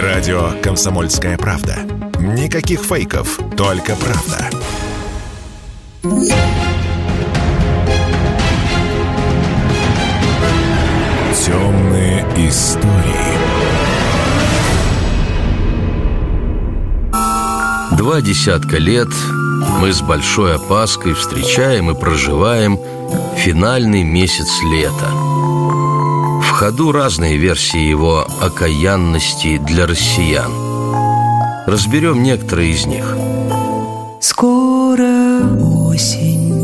Радио «Комсомольская правда». Никаких фейков, только правда. Темные истории. Два десятка лет мы с большой опаской встречаем и проживаем финальный месяц лета. Ходу разные версии его окаянности для россиян. Разберем некоторые из них. Скоро осень,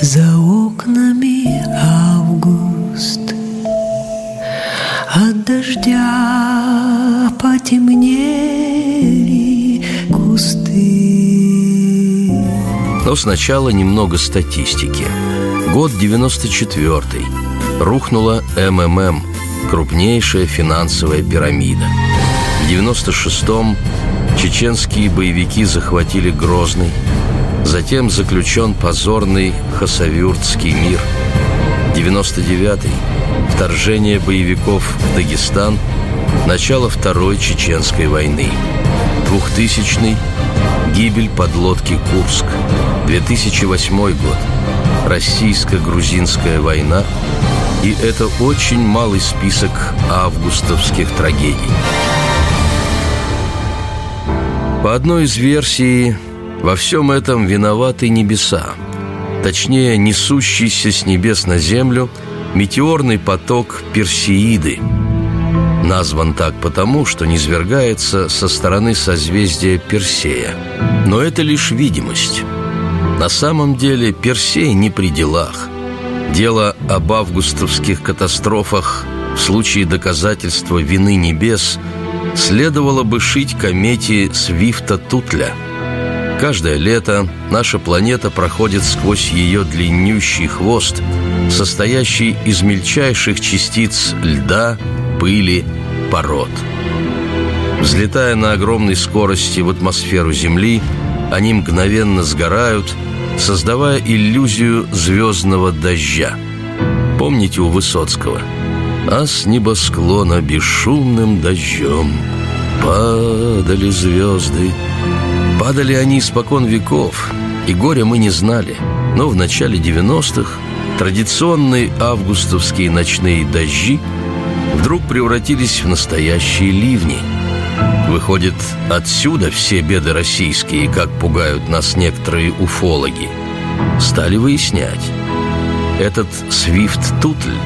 за окнами август, От дождя потемнели кусты. Но сначала немного статистики. Год 94-й. Рухнула МММ, крупнейшая финансовая пирамида. В 96-м чеченские боевики захватили Грозный, затем заключен позорный Хасавюртский мир. 99-й – вторжение боевиков в Дагестан, начало Второй Чеченской войны. 2000-й – гибель подлодки «Курск». 2008 год – российско-грузинская война, и это очень малый список августовских трагедий. По одной из версий, во всем этом виноваты небеса. Точнее, несущийся с небес на землю метеорный поток Персеиды. Назван так потому, что низвергается со стороны созвездия Персея. Но это лишь видимость. На самом деле Персей не при делах. Дело об августовских катастрофах в случае доказательства вины небес – следовало бы шить комете Свифта Тутля. Каждое лето наша планета проходит сквозь ее длиннющий хвост, состоящий из мельчайших частиц льда, пыли, пород. Взлетая на огромной скорости в атмосферу Земли, они мгновенно сгорают, создавая иллюзию звездного дождя. Помните у Высоцкого – а с небосклона бесшумным дождем Падали звезды. Падали они испокон веков И горя мы не знали. Но в начале 90-х Традиционные августовские ночные дожди Вдруг превратились в настоящие ливни Выходит, отсюда все беды российские, как пугают нас некоторые уфологи Стали выяснять Этот Свифт-Тутль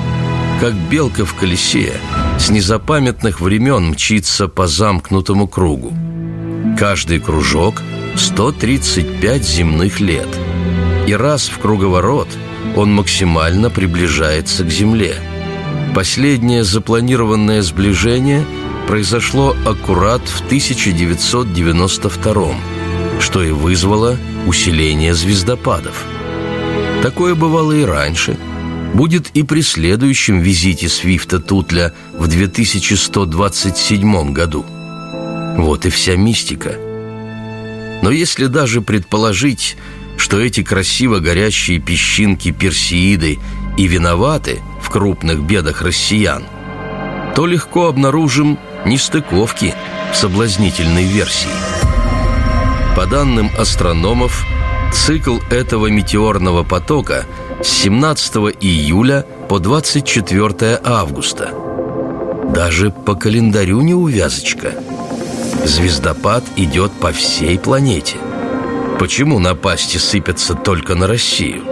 как белка в колесе, с незапамятных времен мчится по замкнутому кругу. Каждый кружок – 135 земных лет. И раз в круговорот он максимально приближается к Земле. Последнее запланированное сближение произошло аккурат в 1992 что и вызвало усиление звездопадов. Такое бывало и раньше – будет и при следующем визите Свифта Тутля в 2127 году. Вот и вся мистика. Но если даже предположить, что эти красиво горящие песчинки Персеиды и виноваты в крупных бедах россиян, то легко обнаружим нестыковки в соблазнительной версии. По данным астрономов, цикл этого метеорного потока – с 17 июля по 24 августа. Даже по календарю не увязочка. Звездопад идет по всей планете. Почему напасти сыпятся только на Россию?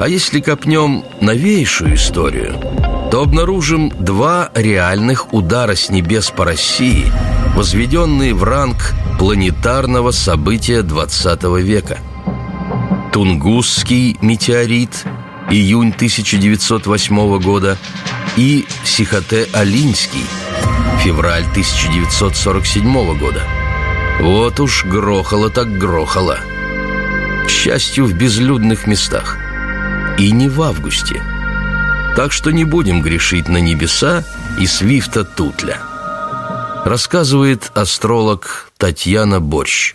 А если копнем новейшую историю, то обнаружим два реальных удара с небес по России, возведенные в ранг планетарного события 20 века. Тунгусский метеорит июнь 1908 года, и Сихоте-Алинский, февраль 1947 года. Вот уж грохало так грохало. К счастью, в безлюдных местах. И не в августе. Так что не будем грешить на небеса и Свифта Тутля. Рассказывает астролог Татьяна Борщ.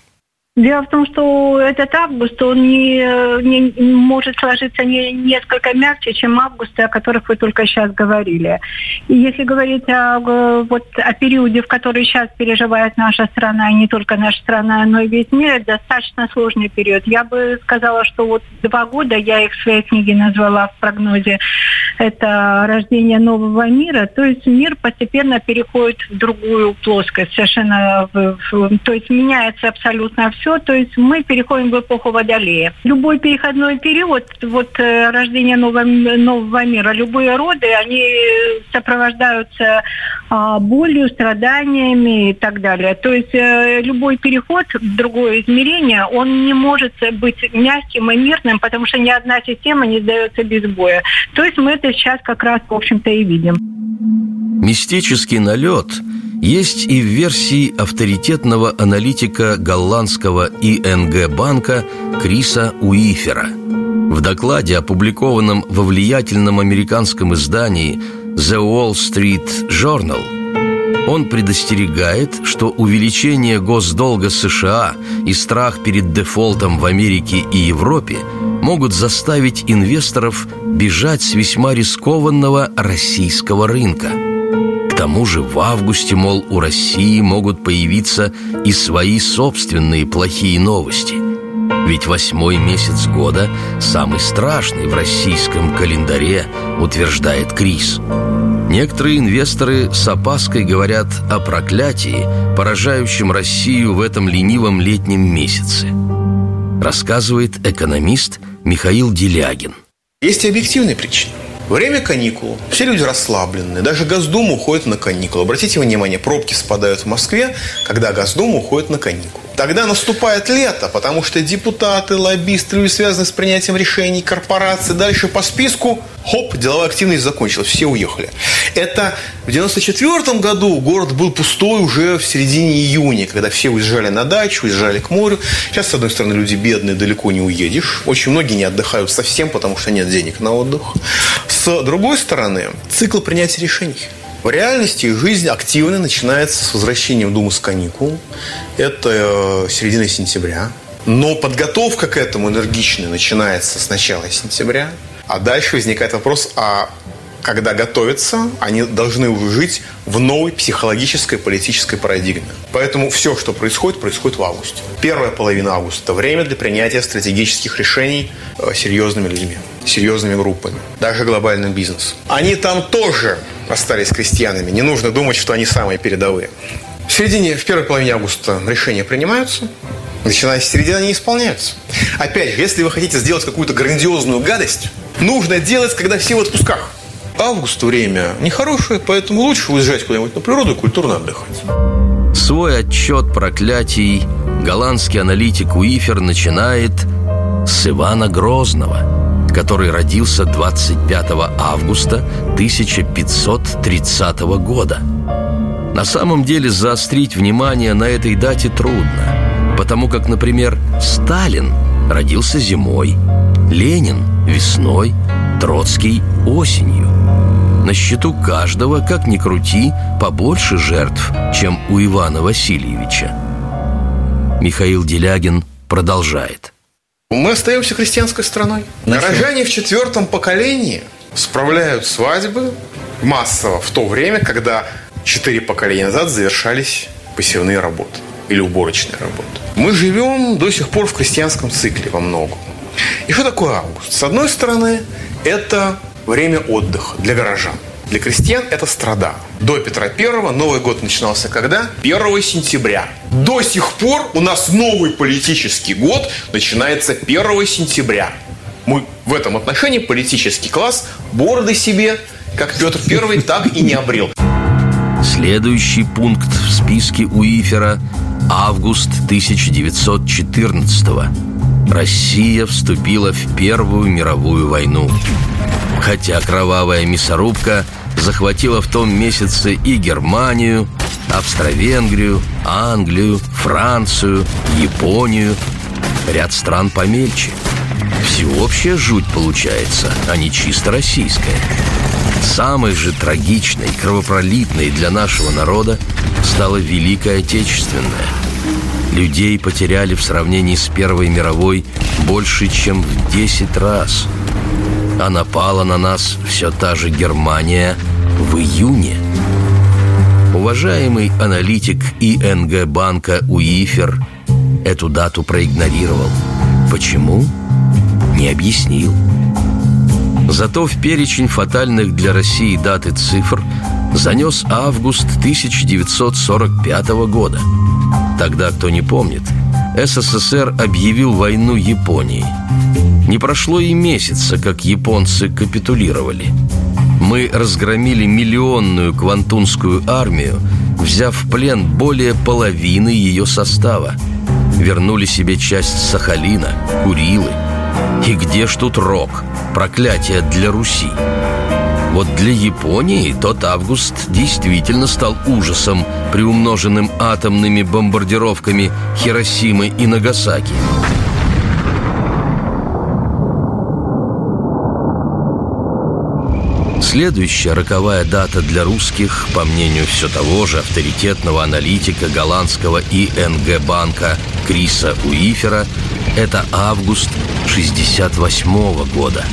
Дело в том, что этот август, он не, не может сложиться не, несколько мягче, чем августы, о которых вы только сейчас говорили. И если говорить о, вот, о периоде, в который сейчас переживает наша страна, и не только наша страна, но и весь мир, это достаточно сложный период. Я бы сказала, что вот два года, я их в своей книге назвала в прогнозе, это рождение нового мира, то есть мир постепенно переходит в другую плоскость, совершенно, в, в, то есть меняется абсолютно все, все, то есть мы переходим в эпоху Водолея. Любой переходной период, вот э, рождение нового, нового мира, любые роды, они сопровождаются а, болью, страданиями и так далее. То есть э, любой переход в другое измерение, он не может быть мягким и мирным, потому что ни одна система не сдается без боя. То есть мы это сейчас как раз, в общем-то, и видим. Мистический налет есть и в версии авторитетного аналитика голландского ИНГ банка Криса Уифера. В докладе, опубликованном во влиятельном американском издании The Wall Street Journal, он предостерегает, что увеличение госдолга США и страх перед дефолтом в Америке и Европе могут заставить инвесторов бежать с весьма рискованного российского рынка – тому же в августе, мол, у России могут появиться и свои собственные плохие новости. Ведь восьмой месяц года самый страшный в российском календаре, утверждает Крис. Некоторые инвесторы с опаской говорят о проклятии, поражающем Россию в этом ленивом летнем месяце. Рассказывает экономист Михаил Делягин. Есть и объективные причины. Время каникул. Все люди расслаблены. Даже Госдума уходит на каникулы. Обратите внимание, пробки спадают в Москве, когда Госдума уходит на каникулы. Тогда наступает лето, потому что депутаты, лоббисты, люди, связанные с принятием решений, корпорации, дальше по списку, хоп, деловая активность закончилась, все уехали. Это в 94 году город был пустой уже в середине июня, когда все уезжали на дачу, уезжали к морю. Сейчас, с одной стороны, люди бедные, далеко не уедешь. Очень многие не отдыхают совсем, потому что нет денег на отдых. Другой стороны, цикл принятия решений. В реальности жизнь активно начинается с возвращением Думы с каникул. Это э, середина сентября. Но подготовка к этому энергичная начинается с начала сентября. А дальше возникает вопрос, а когда готовятся, они должны уже жить в новой психологической политической парадигме. Поэтому все, что происходит, происходит в августе. Первая половина августа – это время для принятия стратегических решений э, серьезными людьми, серьезными группами, даже глобальным бизнесом. Они там тоже остались крестьянами. Не нужно думать, что они самые передовые. В середине, в первой половине августа решения принимаются, начиная с середины они исполняются. Опять же, если вы хотите сделать какую-то грандиозную гадость, нужно делать, когда все в отпусках. Август время нехорошее, поэтому лучше уезжать куда-нибудь на природу и культурно отдыхать. Свой отчет проклятий голландский аналитик Уифер начинает с Ивана Грозного – который родился 25 августа 1530 года. На самом деле заострить внимание на этой дате трудно, потому как, например, Сталин родился зимой, Ленин – весной, Троцкий – осенью. На счету каждого, как ни крути, побольше жертв, чем у Ивана Васильевича. Михаил Делягин продолжает – мы остаемся христианской страной. Горожане в четвертом поколении справляют свадьбы массово в то время, когда четыре поколения назад завершались посевные работы или уборочные работы. Мы живем до сих пор в крестьянском цикле во многом. И что такое август? С одной стороны, это время отдыха для горожан. Для крестьян это страда. До Петра Первого Новый год начинался когда? 1 сентября. До сих пор у нас новый политический год начинается 1 сентября. Мы в этом отношении политический класс бороды себе, как Петр Первый, так и не обрел. Следующий пункт в списке Уифера – август 1914 -го. Россия вступила в Первую мировую войну. Хотя кровавая мясорубка захватила в том месяце и Германию, Австро-Венгрию, Англию, Францию, Японию, ряд стран помельче. Всеобщая жуть получается, а не чисто российская. Самой же трагичной, кровопролитной для нашего народа стала Великая Отечественная – Людей потеряли в сравнении с Первой мировой больше, чем в 10 раз. А напала на нас все та же Германия в июне. Уважаемый аналитик ИНГ банка УИФЕР эту дату проигнорировал. Почему? Не объяснил. Зато в перечень фатальных для России дат и цифр занес август 1945 года – Тогда, кто не помнит, СССР объявил войну Японии. Не прошло и месяца, как японцы капитулировали. Мы разгромили миллионную квантунскую армию, взяв в плен более половины ее состава. Вернули себе часть Сахалина, Курилы. И где ж тут рок? Проклятие для Руси. Вот для Японии тот август действительно стал ужасом, приумноженным атомными бомбардировками Хиросимы и Нагасаки. Следующая роковая дата для русских, по мнению все того же авторитетного аналитика голландского ИНГ банка Криса Уифера, это август 68 года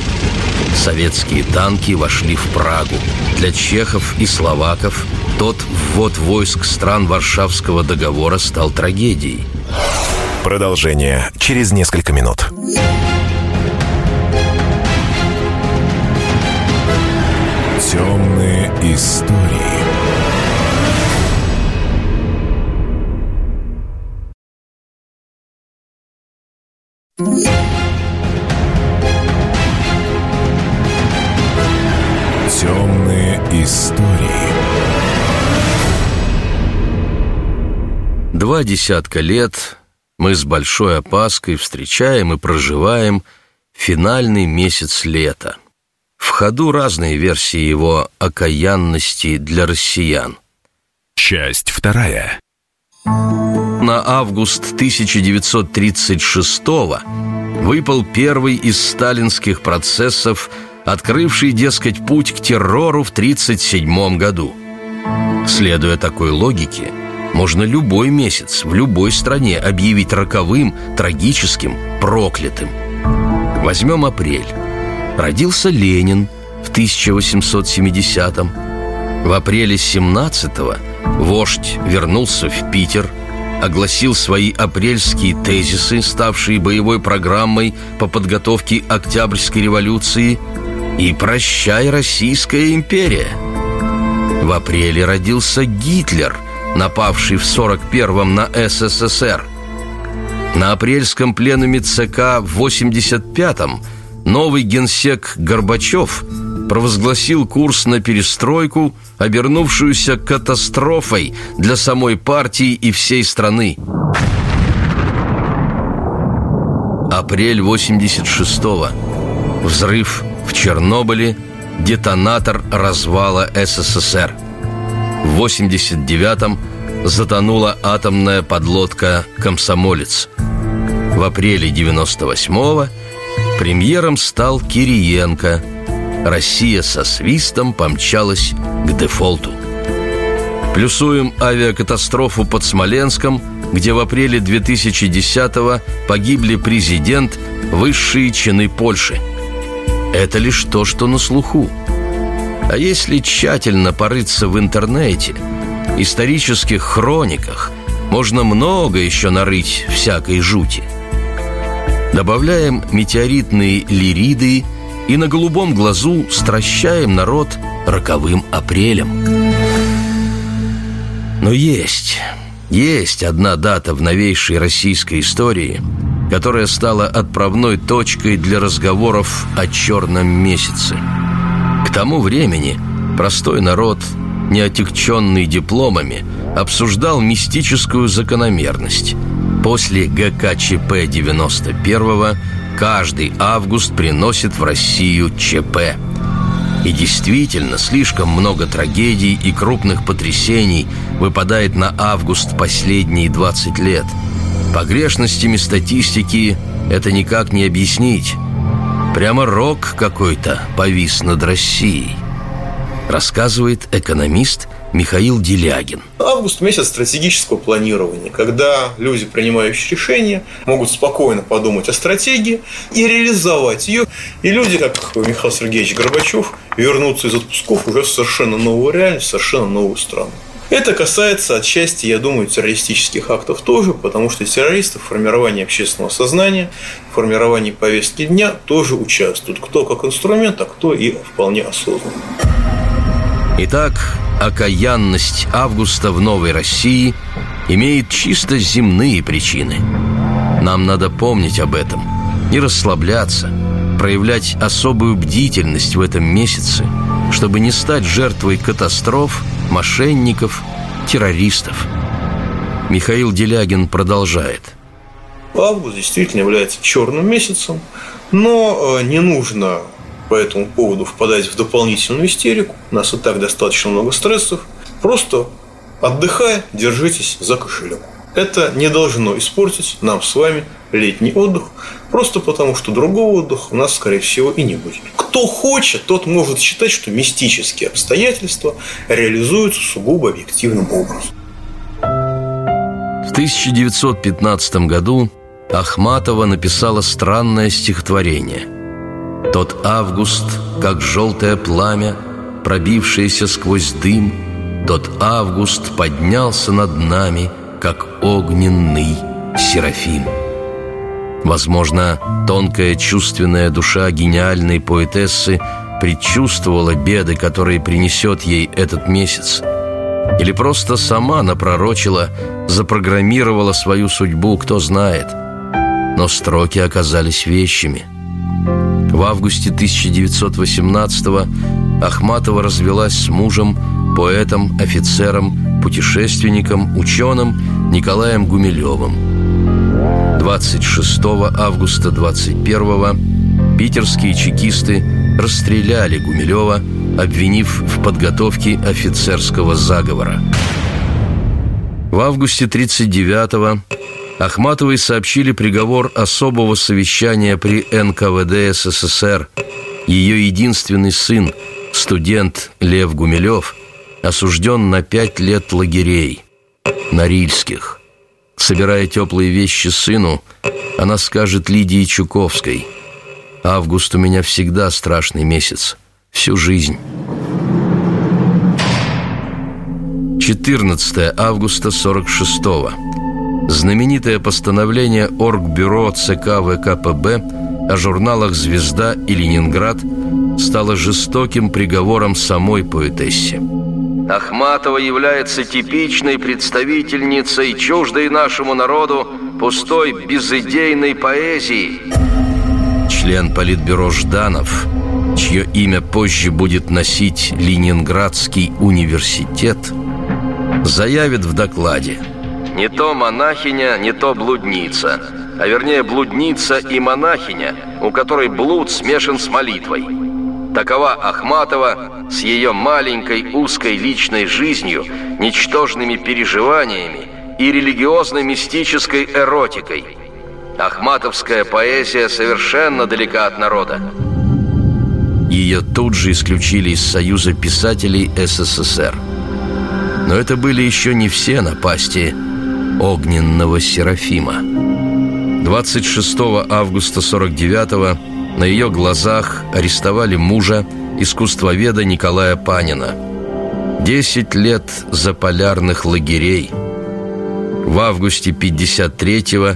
советские танки вошли в Прагу. Для чехов и словаков тот ввод войск стран Варшавского договора стал трагедией. Продолжение через несколько минут. Темные истории. Два десятка лет мы с большой опаской встречаем и проживаем финальный месяц лета. В ходу разные версии его окаянности для россиян. Часть вторая. На август 1936 выпал первый из сталинских процессов – открывший, дескать, путь к террору в 1937 году. Следуя такой логике, можно любой месяц в любой стране объявить роковым, трагическим, проклятым. Возьмем апрель. Родился Ленин в 1870-м. В апреле 17-го вождь вернулся в Питер – огласил свои апрельские тезисы, ставшие боевой программой по подготовке Октябрьской революции – и прощай, Российская империя. В апреле родился Гитлер, напавший в 41-м на СССР. На апрельском пленуме ЦК в 85-м новый генсек Горбачев провозгласил курс на перестройку, обернувшуюся катастрофой для самой партии и всей страны. Апрель 86-го. Взрыв в Чернобыле детонатор развала СССР. В 89-м затонула атомная подлодка «Комсомолец». В апреле 98-го премьером стал Кириенко. Россия со свистом помчалась к дефолту. Плюсуем авиакатастрофу под Смоленском, где в апреле 2010-го погибли президент, высшие чины Польши – это лишь то, что на слуху. А если тщательно порыться в интернете, исторических хрониках, можно много еще нарыть всякой жути. Добавляем метеоритные лириды и на голубом глазу стращаем народ роковым апрелем. Но есть, есть одна дата в новейшей российской истории – которая стала отправной точкой для разговоров о черном месяце. Тому времени простой народ, не дипломами, обсуждал мистическую закономерность. После ГКЧП 91 каждый август приносит в Россию ЧП. И действительно, слишком много трагедий и крупных потрясений выпадает на август последние 20 лет – Погрешностями статистики это никак не объяснить. Прямо рок какой-то повис над Россией. Рассказывает экономист Михаил Делягин. Август – месяц стратегического планирования, когда люди, принимающие решения, могут спокойно подумать о стратегии и реализовать ее. И люди, как Михаил Сергеевич Горбачев, вернутся из отпусков уже в совершенно новую реальность, в совершенно новую страну. Это касается отчасти, я думаю, террористических актов тоже, потому что террористы в формировании общественного сознания, в формировании повестки дня тоже участвуют. Кто как инструмент, а кто и вполне осознанно. Итак, окаянность Августа в Новой России имеет чисто земные причины. Нам надо помнить об этом, не расслабляться, проявлять особую бдительность в этом месяце, чтобы не стать жертвой катастроф, мошенников, террористов. Михаил Делягин продолжает. Август действительно является черным месяцем, но э, не нужно по этому поводу впадать в дополнительную истерику. У нас и так достаточно много стрессов. Просто отдыхая, держитесь за кошелек. Это не должно испортить нам с вами летний отдых, просто потому что другого отдыха у нас, скорее всего, и не будет. Кто хочет, тот может считать, что мистические обстоятельства реализуются сугубо объективным образом. В 1915 году Ахматова написала странное стихотворение – тот август, как желтое пламя, пробившееся сквозь дым, Тот август поднялся над нами, как огненный Серафим. Возможно, тонкая чувственная душа гениальной поэтессы предчувствовала беды, которые принесет ей этот месяц, или просто сама напророчила, запрограммировала свою судьбу, кто знает. Но строки оказались вещами – в августе 1918-го Ахматова развелась с мужем, поэтом, офицером, путешественником, ученым Николаем Гумилевым. 26 августа 21-го питерские чекисты расстреляли Гумилева, обвинив в подготовке офицерского заговора. В августе 1939-го Ахматовой сообщили приговор особого совещания при НКВД СССР. Ее единственный сын, студент Лев Гумилев, осужден на пять лет лагерей, Норильских. Собирая теплые вещи сыну, она скажет Лидии Чуковской «Август у меня всегда страшный месяц, всю жизнь». 14 августа 46 -го. Знаменитое постановление Оргбюро ЦК ВКПБ о журналах «Звезда» и «Ленинград» стало жестоким приговором самой поэтессе. Ахматова является типичной представительницей чуждой нашему народу пустой безыдейной поэзии. Член Политбюро Жданов, чье имя позже будет носить Ленинградский университет, заявит в докладе – не то монахиня, не то блудница, а вернее блудница и монахиня, у которой блуд смешан с молитвой. Такова Ахматова с ее маленькой узкой личной жизнью, ничтожными переживаниями и религиозно-мистической эротикой. Ахматовская поэзия совершенно далека от народа. Ее тут же исключили из Союза писателей СССР. Но это были еще не все напасти огненного Серафима. 26 августа 49 на ее глазах арестовали мужа, искусствоведа Николая Панина. Десять лет за полярных лагерей. В августе 53-го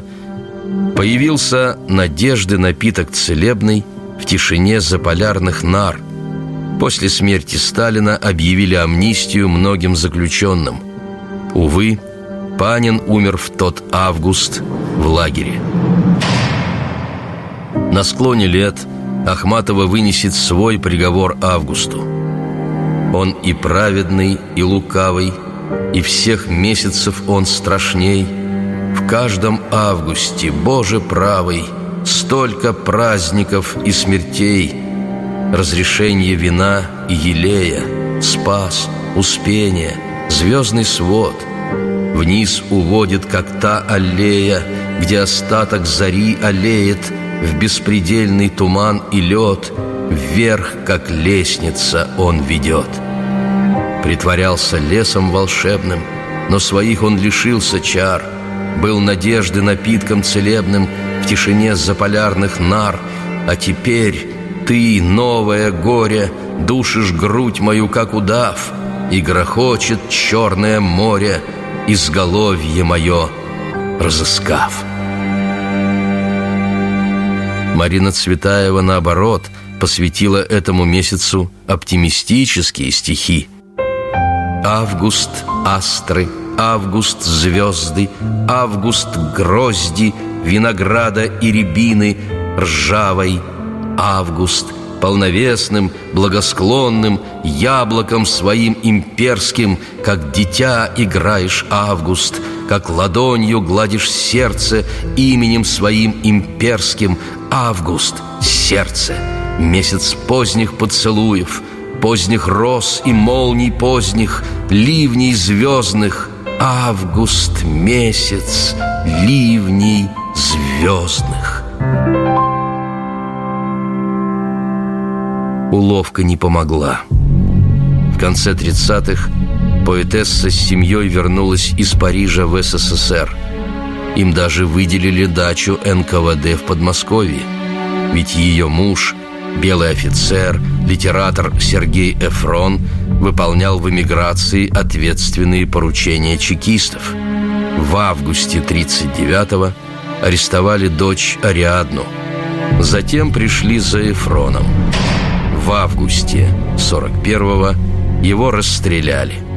появился «Надежды напиток целебный» в тишине заполярных нар. После смерти Сталина объявили амнистию многим заключенным. Увы, Панин умер в тот август в лагере. На склоне лет Ахматова вынесет свой приговор Августу. Он и праведный, и лукавый, и всех месяцев он страшней. В каждом августе, Боже правый, столько праздников и смертей, разрешение вина и елея, спас, успение, звездный свод — Вниз уводит, как та аллея, Где остаток зари аллеет В беспредельный туман и лед, Вверх, как лестница, он ведет. Притворялся лесом волшебным, но своих он лишился чар. Был надежды напитком целебным в тишине заполярных нар, а теперь ты, новое горе, душишь грудь мою, как удав, и грохочет черное море, изголовье мое разыскав. Марина Цветаева, наоборот, посвятила этому месяцу оптимистические стихи. Август – астры, август – звезды, август – грозди, винограда и рябины, ржавой, август – полновесным, благосклонным, яблоком своим имперским, как дитя играешь август, как ладонью гладишь сердце именем своим имперским, август, сердце, месяц поздних поцелуев, поздних роз и молний поздних, ливней звездных, август месяц ливней звездных. Уловка не помогла. В конце 30-х поэтесса с семьей вернулась из Парижа в СССР. Им даже выделили дачу НКВД в Подмосковье. Ведь ее муж, белый офицер, литератор Сергей Эфрон, выполнял в эмиграции ответственные поручения чекистов. В августе 39-го арестовали дочь Ариадну. Затем пришли за Эфроном – в августе 41-го его расстреляли.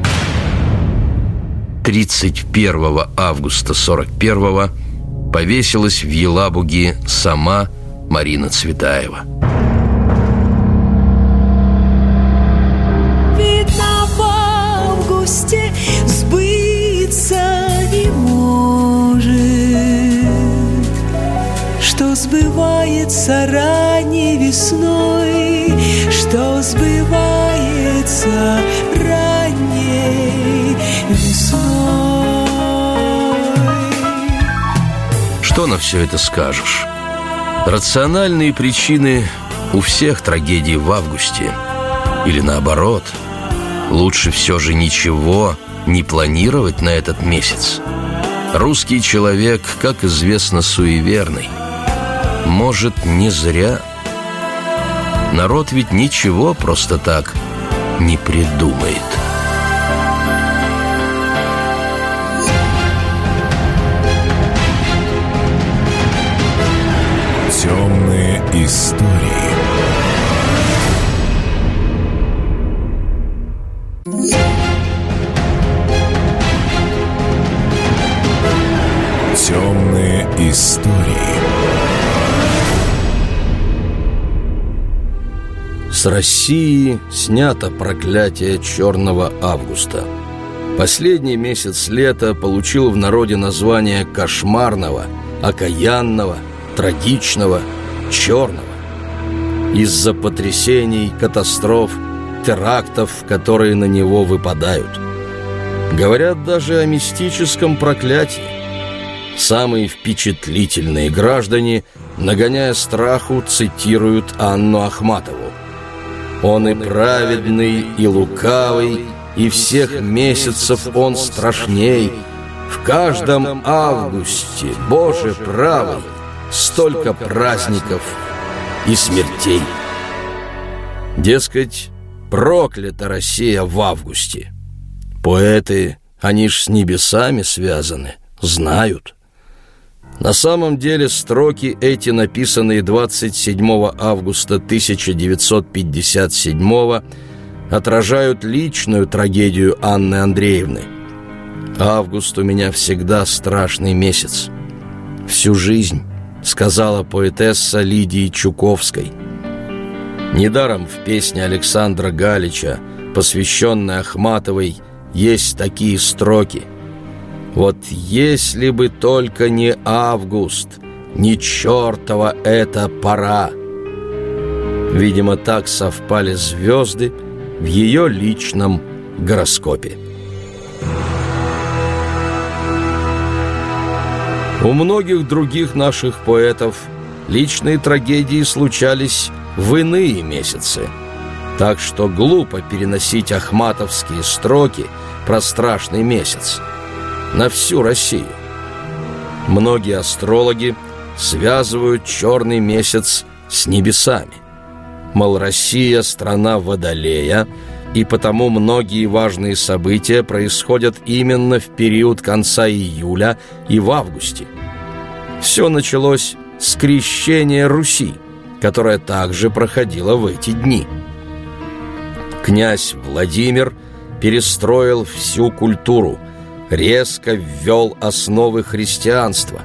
31 августа 41-го повесилась в Елабуге сама Марина Цветаева. Видно, в августе сбыться не может, что сбывается ранней весной Что на все это скажешь? Рациональные причины у всех трагедий в августе. Или наоборот, лучше все же ничего не планировать на этот месяц. Русский человек, как известно, суеверный. Может, не зря – Народ ведь ничего просто так не придумает. Истории. Темные истории. С России снято проклятие черного августа. Последний месяц лета получил в народе название кошмарного, окаянного, трагичного, черного. Из-за потрясений, катастроф, терактов, которые на него выпадают. Говорят даже о мистическом проклятии. Самые впечатлительные граждане, нагоняя страху, цитируют Анну Ахматову. Он и праведный, и лукавый, и всех месяцев он страшней. В каждом августе, Боже правый, столько праздников и смертей. Дескать, проклята Россия в августе. Поэты, они ж с небесами связаны, знают – на самом деле строки эти, написанные 27 августа 1957 отражают личную трагедию Анны Андреевны. «Август у меня всегда страшный месяц. Всю жизнь», — сказала поэтесса Лидии Чуковской. Недаром в песне Александра Галича, посвященной Ахматовой, есть такие строки — вот если бы только не август, не чертова эта пора. Видимо, так совпали звезды в ее личном гороскопе. У многих других наших поэтов личные трагедии случались в иные месяцы. Так что глупо переносить ахматовские строки про страшный месяц на всю Россию. Многие астрологи связывают черный месяц с небесами. Мол, Россия – страна Водолея, и потому многие важные события происходят именно в период конца июля и в августе. Все началось с крещения Руси, которое также проходило в эти дни. Князь Владимир перестроил всю культуру, резко ввел основы христианства.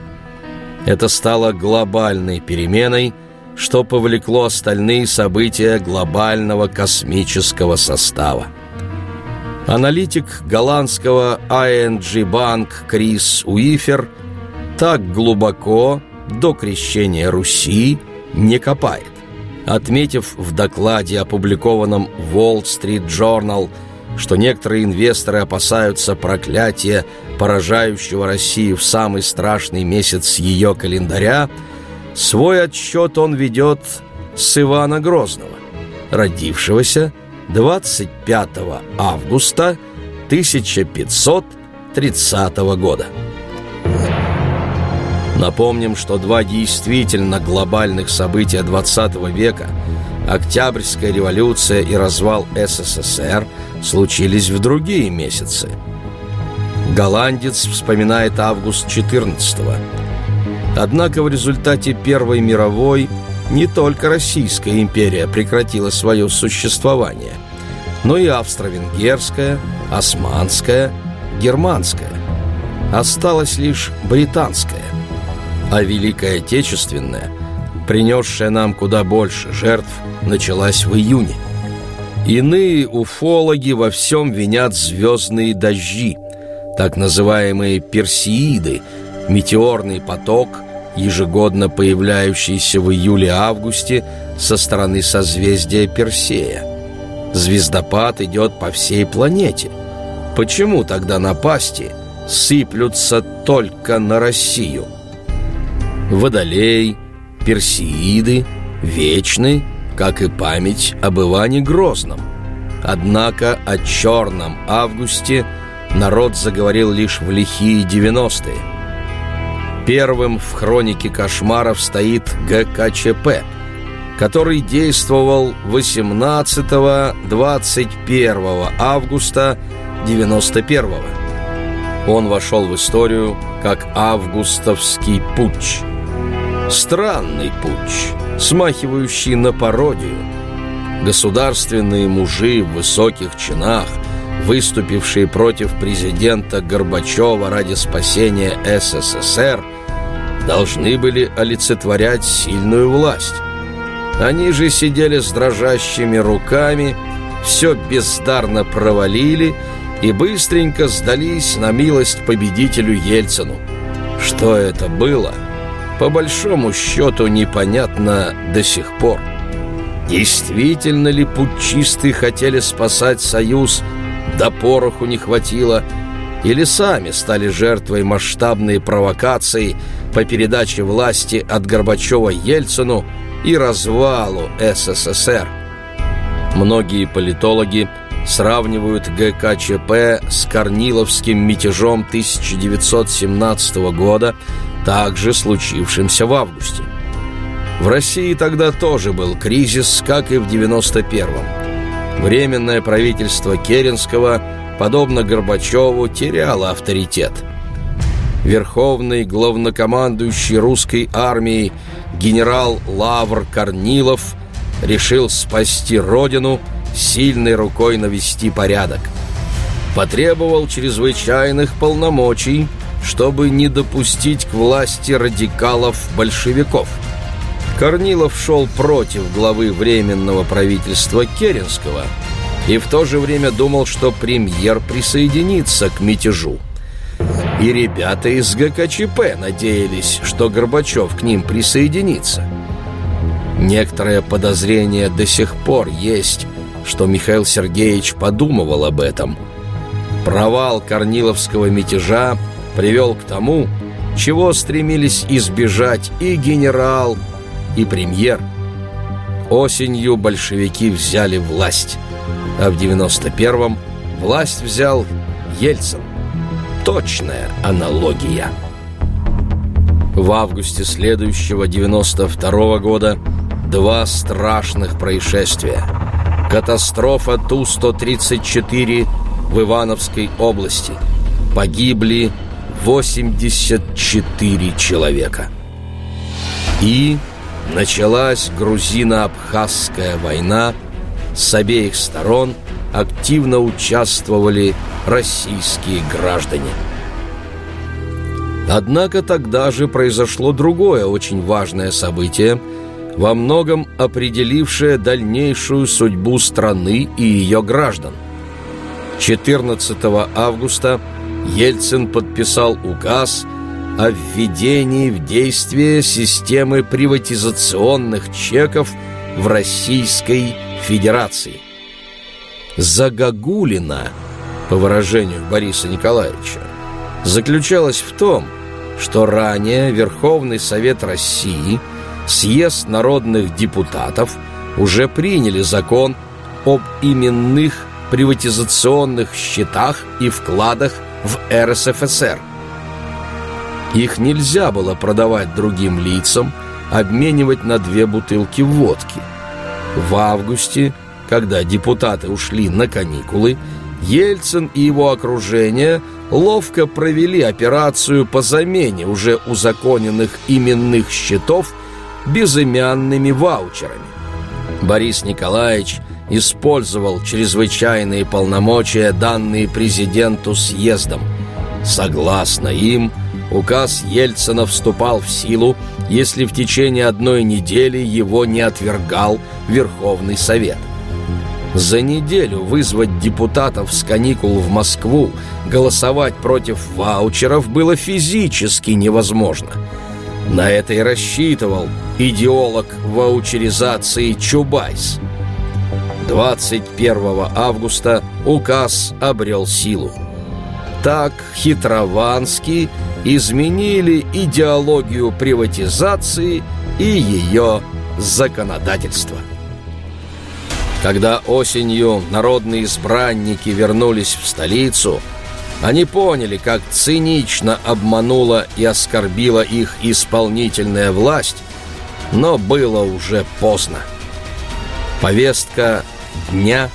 Это стало глобальной переменой – что повлекло остальные события глобального космического состава. Аналитик голландского ING Bank Крис Уифер так глубоко до крещения Руси не копает. Отметив в докладе, опубликованном в Wall Street Journal, что некоторые инвесторы опасаются проклятия, поражающего Россию в самый страшный месяц ее календаря – Свой отсчет он ведет с Ивана Грозного, родившегося 25 августа 1530 года. Напомним, что два действительно глобальных события XX века Октябрьская революция и развал СССР случились в другие месяцы. Голландец вспоминает август 14 -го. Однако в результате Первой мировой не только Российская империя прекратила свое существование, но и Австро-Венгерская, Османская, Германская. Осталась лишь Британская. А Великая Отечественная, принесшая нам куда больше жертв, началась в июне. Иные уфологи во всем винят звездные дожди, так называемые персеиды, метеорный поток – ежегодно появляющийся в июле-августе со стороны созвездия Персея. Звездопад идет по всей планете. Почему тогда напасти сыплются только на Россию? Водолей, Персеиды вечны, как и память об Иване Грозном. Однако о черном августе народ заговорил лишь в лихие девяностые – Первым в хронике кошмаров стоит ГКЧП, который действовал 18-21 августа 91 -го. Он вошел в историю как августовский путч. Странный путч, смахивающий на пародию. Государственные мужи в высоких чинах – выступившие против президента Горбачева ради спасения СССР, должны были олицетворять сильную власть. Они же сидели с дрожащими руками, все бездарно провалили и быстренько сдались на милость победителю Ельцину. Что это было, по большому счету непонятно до сих пор. Действительно ли путчисты хотели спасать Союз до пороху не хватило, или сами стали жертвой масштабной провокации по передаче власти от Горбачева Ельцину и развалу СССР. Многие политологи сравнивают ГКЧП с Корниловским мятежом 1917 года, также случившимся в августе. В России тогда тоже был кризис, как и в 91-м. Временное правительство Керенского, подобно Горбачеву, теряло авторитет. Верховный главнокомандующий русской армией генерал Лавр Корнилов решил спасти родину, сильной рукой навести порядок. Потребовал чрезвычайных полномочий, чтобы не допустить к власти радикалов-большевиков – Корнилов шел против главы Временного правительства Керенского и в то же время думал, что премьер присоединится к мятежу. И ребята из ГКЧП надеялись, что Горбачев к ним присоединится. Некоторое подозрение до сих пор есть, что Михаил Сергеевич подумывал об этом. Провал Корниловского мятежа привел к тому, чего стремились избежать и генерал, и премьер. Осенью большевики взяли власть, а в 91-м власть взял Ельцин. Точная аналогия. В августе следующего 92 -го года два страшных происшествия. Катастрофа Ту-134 в Ивановской области. Погибли 84 человека. И началась грузино-абхазская война. С обеих сторон активно участвовали российские граждане. Однако тогда же произошло другое очень важное событие, во многом определившее дальнейшую судьбу страны и ее граждан. 14 августа Ельцин подписал указ о введении в действие системы приватизационных чеков в Российской Федерации. Загогулина, по выражению Бориса Николаевича, заключалась в том, что ранее Верховный Совет России, съезд народных депутатов уже приняли закон об именных приватизационных счетах и вкладах в РСФСР. Их нельзя было продавать другим лицам, обменивать на две бутылки водки. В августе, когда депутаты ушли на каникулы, Ельцин и его окружение ловко провели операцию по замене уже узаконенных именных счетов безымянными ваучерами. Борис Николаевич использовал чрезвычайные полномочия, данные президенту съездом. Согласно им, указ Ельцина вступал в силу, если в течение одной недели его не отвергал Верховный Совет. За неделю вызвать депутатов с каникул в Москву голосовать против ваучеров было физически невозможно. На это и рассчитывал идеолог ваучеризации Чубайс. 21 августа указ обрел силу. Так хитровански изменили идеологию приватизации и ее законодательство. Когда осенью народные избранники вернулись в столицу, они поняли, как цинично обманула и оскорбила их исполнительная власть, но было уже поздно. Повестка дня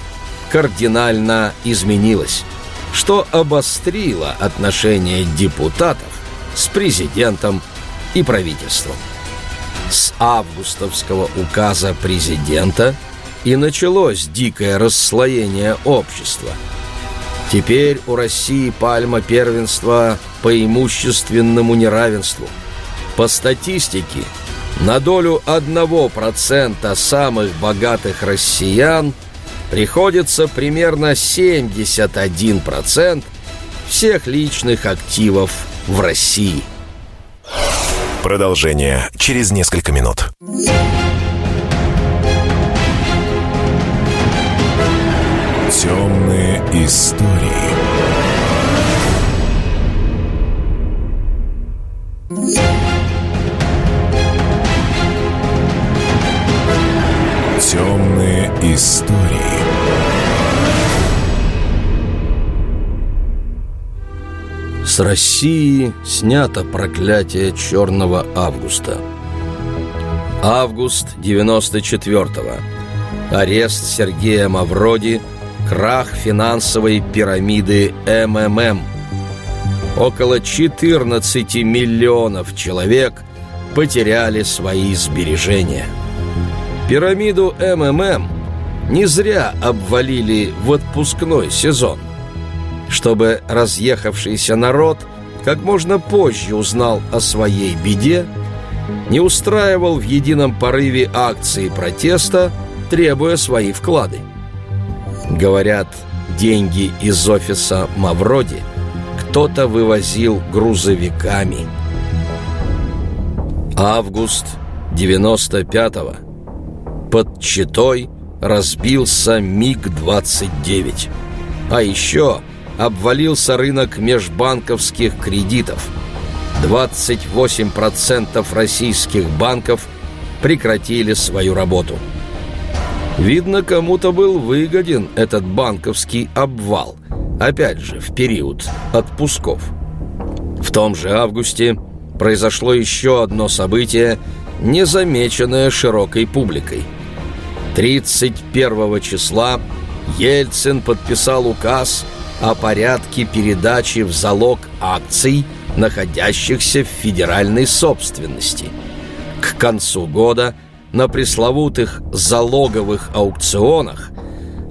кардинально изменилась, что обострило отношения депутатов с президентом и правительством. С августовского указа президента – и началось дикое расслоение общества. Теперь у России пальма первенства по имущественному неравенству. По статистике, на долю 1% самых богатых россиян приходится примерно 71% всех личных активов в России. Продолжение через несколько минут. Темные истории. С России снято проклятие Черного Августа. Август 94-го. Арест Сергея Мавроди – крах финансовой пирамиды МММ. Около 14 миллионов человек потеряли свои сбережения. Пирамиду МММ не зря обвалили в отпускной сезон. Чтобы разъехавшийся народ как можно позже узнал о своей беде, не устраивал в едином порыве акции протеста, требуя свои вклады. Говорят, деньги из офиса Мавроди кто-то вывозил грузовиками. Август 95-го. Под Читой разбился МиГ-29. А еще обвалился рынок межбанковских кредитов. 28% российских банков прекратили свою работу. Видно, кому-то был выгоден этот банковский обвал. Опять же, в период отпусков. В том же августе произошло еще одно событие, незамеченное широкой публикой. 31 числа Ельцин подписал указ о порядке передачи в залог акций, находящихся в федеральной собственности. К концу года на пресловутых залоговых аукционах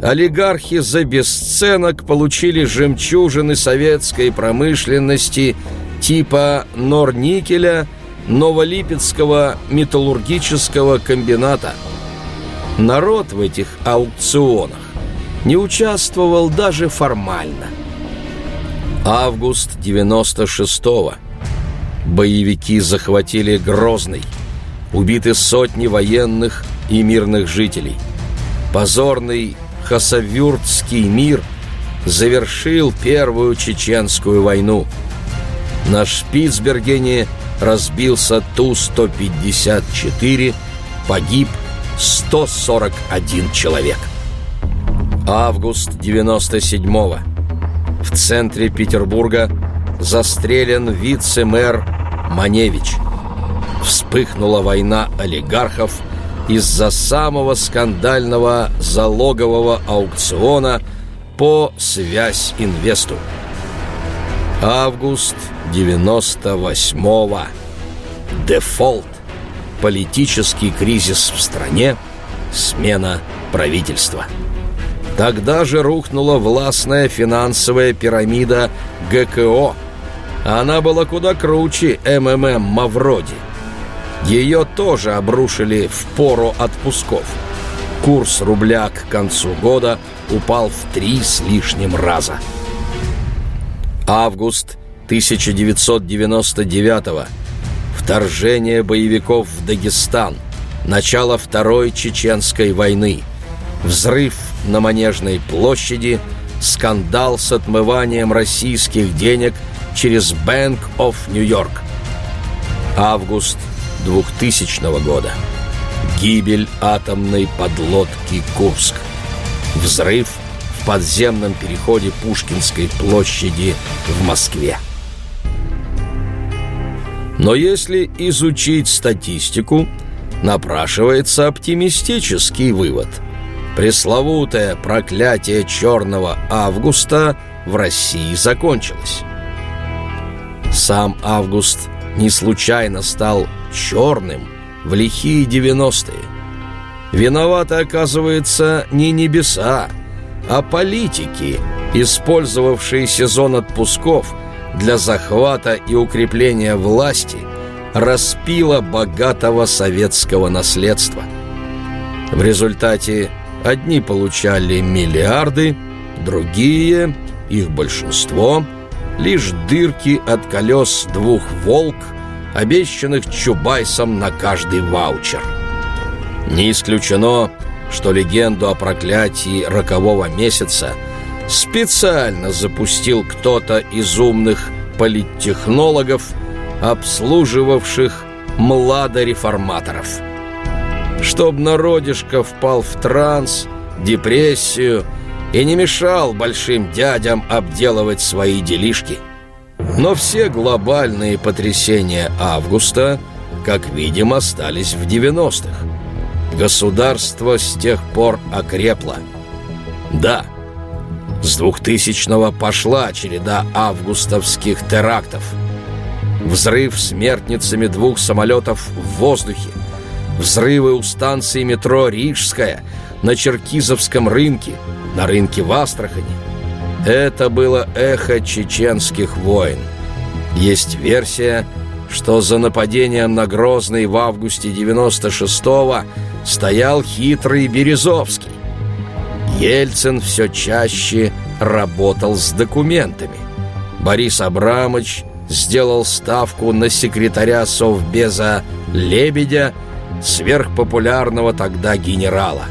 олигархи за бесценок получили жемчужины советской промышленности типа Норникеля, Новолипецкого металлургического комбината. Народ в этих аукционах не участвовал даже формально. Август 96-го. Боевики захватили Грозный. Убиты сотни военных и мирных жителей. Позорный Хасавюртский мир завершил Первую Чеченскую войну. На Шпицбергене разбился Ту-154, погиб 141 человек. Август 97-го. В центре Петербурга застрелен вице-мэр Маневич. Вспыхнула война олигархов из-за самого скандального залогового аукциона по «Связьинвесту». Август 98-го. Дефолт. Политический кризис в стране. Смена правительства. Тогда же рухнула властная финансовая пирамида ГКО. Она была куда круче МММ Мавроди. Ее тоже обрушили в пору отпусков. Курс рубля к концу года упал в три с лишним раза. Август 1999 -го. Вторжение боевиков в Дагестан. Начало Второй Чеченской войны. Взрыв на Манежной площади, скандал с отмыванием российских денег через Bank of New York. Август 2000 года. Гибель атомной подлодки «Курск». Взрыв в подземном переходе Пушкинской площади в Москве. Но если изучить статистику, напрашивается оптимистический вывод – пресловутое проклятие черного августа в России закончилось. Сам август не случайно стал черным в лихие девяностые. Виноваты, оказывается, не небеса, а политики, использовавшие сезон отпусков для захвата и укрепления власти, распила богатого советского наследства. В результате Одни получали миллиарды, другие, их большинство, лишь дырки от колес двух «Волк», обещанных Чубайсом на каждый ваучер. Не исключено, что легенду о проклятии рокового месяца специально запустил кто-то из умных политтехнологов, обслуживавших младореформаторов. реформаторов чтоб народишко впал в транс, депрессию и не мешал большим дядям обделывать свои делишки. Но все глобальные потрясения августа, как видим, остались в 90-х. Государство с тех пор окрепло. Да, с 2000-го пошла череда августовских терактов. Взрыв смертницами двух самолетов в воздухе – Взрывы у станции метро «Рижская», на Черкизовском рынке, на рынке в Астрахани. Это было эхо чеченских войн. Есть версия, что за нападением на Грозный в августе 96-го стоял хитрый Березовский. Ельцин все чаще работал с документами. Борис Абрамович сделал ставку на секретаря Совбеза Лебедя – сверхпопулярного тогда генерала.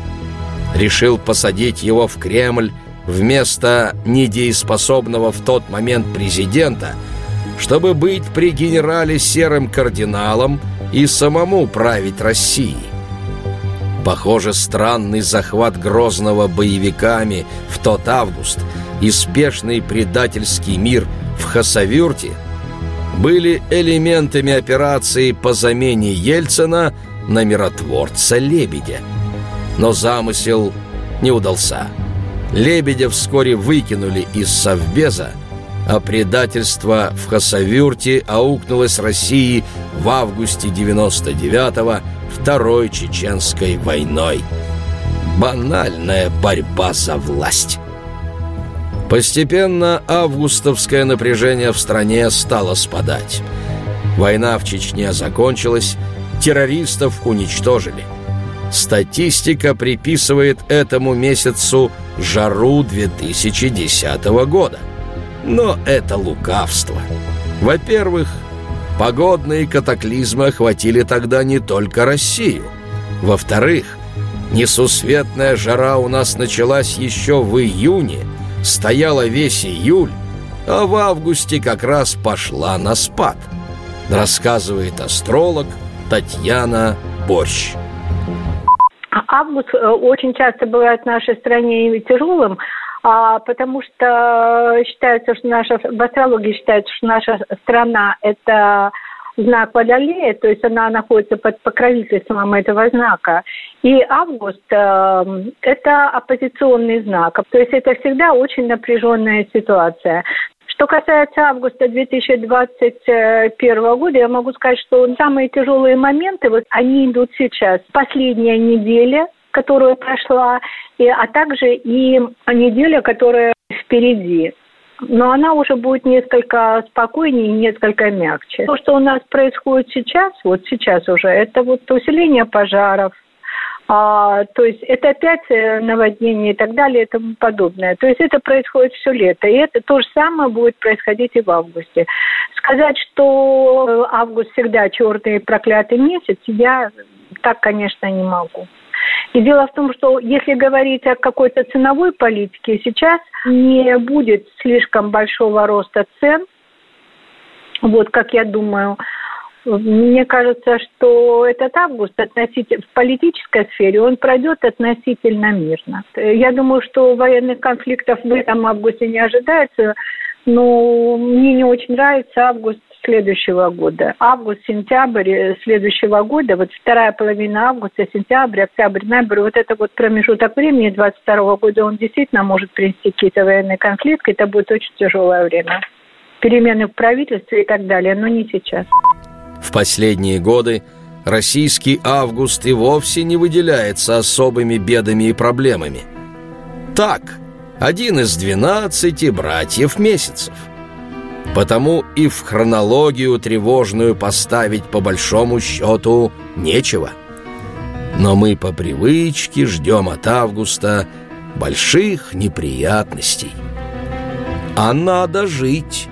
Решил посадить его в Кремль вместо недееспособного в тот момент президента, чтобы быть при генерале серым кардиналом и самому править Россией. Похоже, странный захват Грозного боевиками в тот август и спешный предательский мир в Хасавюрте были элементами операции по замене Ельцина на миротворца Лебедя. Но замысел не удался. Лебедя вскоре выкинули из Совбеза, а предательство в Хасавюрте аукнулось России в августе 99-го Второй Чеченской войной. Банальная борьба за власть. Постепенно августовское напряжение в стране стало спадать. Война в Чечне закончилась, террористов уничтожили. Статистика приписывает этому месяцу жару 2010 года. Но это лукавство. Во-первых, погодные катаклизмы охватили тогда не только Россию. Во-вторых, несусветная жара у нас началась еще в июне, стояла весь июль, а в августе как раз пошла на спад. Рассказывает астролог Татьяна Борщ. Август э, очень часто бывает в нашей стране тяжелым, а, потому что считается, что наша, в астрологии считается, что наша страна – это знак Водолея, то есть она находится под покровительством этого знака. И август э, – это оппозиционный знак, то есть это всегда очень напряженная ситуация. Что касается августа 2021 года, я могу сказать, что самые тяжелые моменты, вот они идут сейчас. Последняя неделя, которая прошла, и, а также и неделя, которая впереди. Но она уже будет несколько спокойнее и несколько мягче. То, что у нас происходит сейчас, вот сейчас уже, это вот усиление пожаров, а, то есть это опять э, наводнение и так далее и тому подобное. То есть это происходит все лето. И это то же самое будет происходить и в августе. Сказать, что э, август всегда черный проклятый месяц, я так, конечно, не могу. И дело в том, что если говорить о какой-то ценовой политике, сейчас не будет слишком большого роста цен, вот как я думаю, мне кажется, что этот август относительно, в политической сфере он пройдет относительно мирно. Я думаю, что военных конфликтов в этом августе не ожидается, но мне не очень нравится август следующего года. Август-сентябрь следующего года, вот вторая половина августа, сентябрь, октябрь, ноябрь, вот это вот промежуток времени 22 года, он действительно может принести какие-то военные конфликты, это будет очень тяжелое время. Перемены в правительстве и так далее, но не сейчас. В последние годы российский август и вовсе не выделяется особыми бедами и проблемами. Так, один из двенадцати братьев месяцев. Потому и в хронологию тревожную поставить по большому счету нечего. Но мы по привычке ждем от августа больших неприятностей. А надо жить,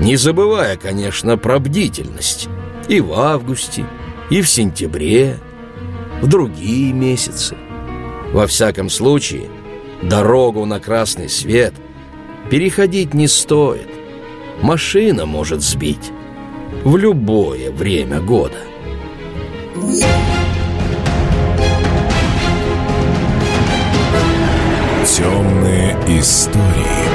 не забывая, конечно, про бдительность и в августе, и в сентябре, в другие месяцы. Во всяком случае, дорогу на красный свет переходить не стоит. Машина может сбить в любое время года. Темные истории.